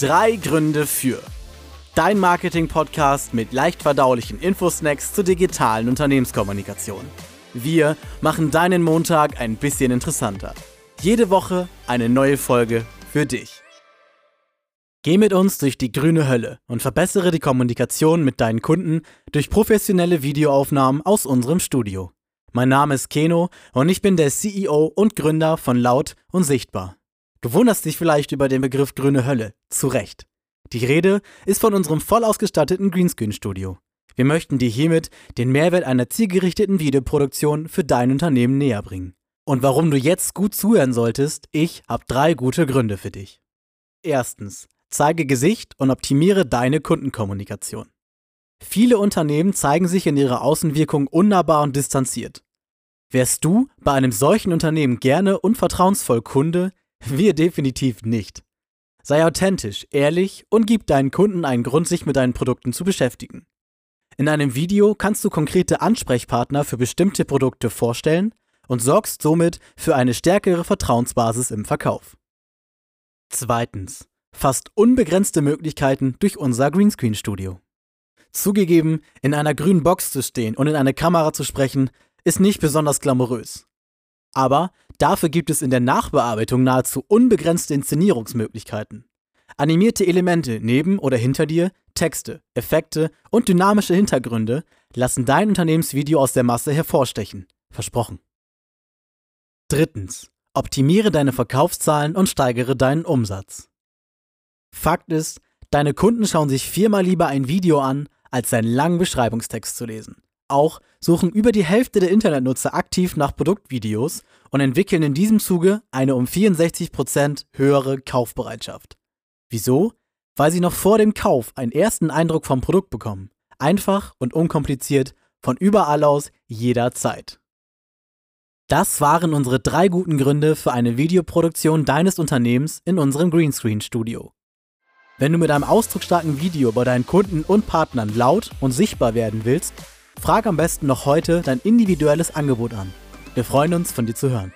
Drei Gründe für. Dein Marketing-Podcast mit leicht verdaulichen Infosnacks zur digitalen Unternehmenskommunikation. Wir machen deinen Montag ein bisschen interessanter. Jede Woche eine neue Folge für dich. Geh mit uns durch die grüne Hölle und verbessere die Kommunikation mit deinen Kunden durch professionelle Videoaufnahmen aus unserem Studio. Mein Name ist Keno und ich bin der CEO und Gründer von Laut und Sichtbar. Du wunderst dich vielleicht über den Begriff grüne Hölle. Zu Recht. Die Rede ist von unserem voll ausgestatteten Greenscreen-Studio. Wir möchten dir hiermit den Mehrwert einer zielgerichteten Videoproduktion für dein Unternehmen näher bringen. Und warum du jetzt gut zuhören solltest, ich habe drei gute Gründe für dich. Erstens, zeige Gesicht und optimiere deine Kundenkommunikation. Viele Unternehmen zeigen sich in ihrer Außenwirkung unnahbar und distanziert. Wärst du bei einem solchen Unternehmen gerne und vertrauensvoll Kunde, wir definitiv nicht. Sei authentisch, ehrlich und gib deinen Kunden einen Grund, sich mit deinen Produkten zu beschäftigen. In einem Video kannst du konkrete Ansprechpartner für bestimmte Produkte vorstellen und sorgst somit für eine stärkere Vertrauensbasis im Verkauf. Zweitens. Fast unbegrenzte Möglichkeiten durch unser Greenscreen-Studio. Zugegeben, in einer grünen Box zu stehen und in eine Kamera zu sprechen, ist nicht besonders glamourös. Aber dafür gibt es in der Nachbearbeitung nahezu unbegrenzte Inszenierungsmöglichkeiten. Animierte Elemente neben oder hinter dir, Texte, Effekte und dynamische Hintergründe lassen dein Unternehmensvideo aus der Masse hervorstechen. Versprochen. Drittens. Optimiere deine Verkaufszahlen und steigere deinen Umsatz. Fakt ist, deine Kunden schauen sich viermal lieber ein Video an, als seinen langen Beschreibungstext zu lesen. Auch suchen über die Hälfte der Internetnutzer aktiv nach Produktvideos und entwickeln in diesem Zuge eine um 64% höhere Kaufbereitschaft. Wieso? Weil sie noch vor dem Kauf einen ersten Eindruck vom Produkt bekommen. Einfach und unkompliziert, von überall aus, jederzeit. Das waren unsere drei guten Gründe für eine Videoproduktion deines Unternehmens in unserem Greenscreen Studio. Wenn du mit einem ausdrucksstarken Video bei deinen Kunden und Partnern laut und sichtbar werden willst, frag am besten noch heute dein individuelles Angebot an. Wir freuen uns, von dir zu hören.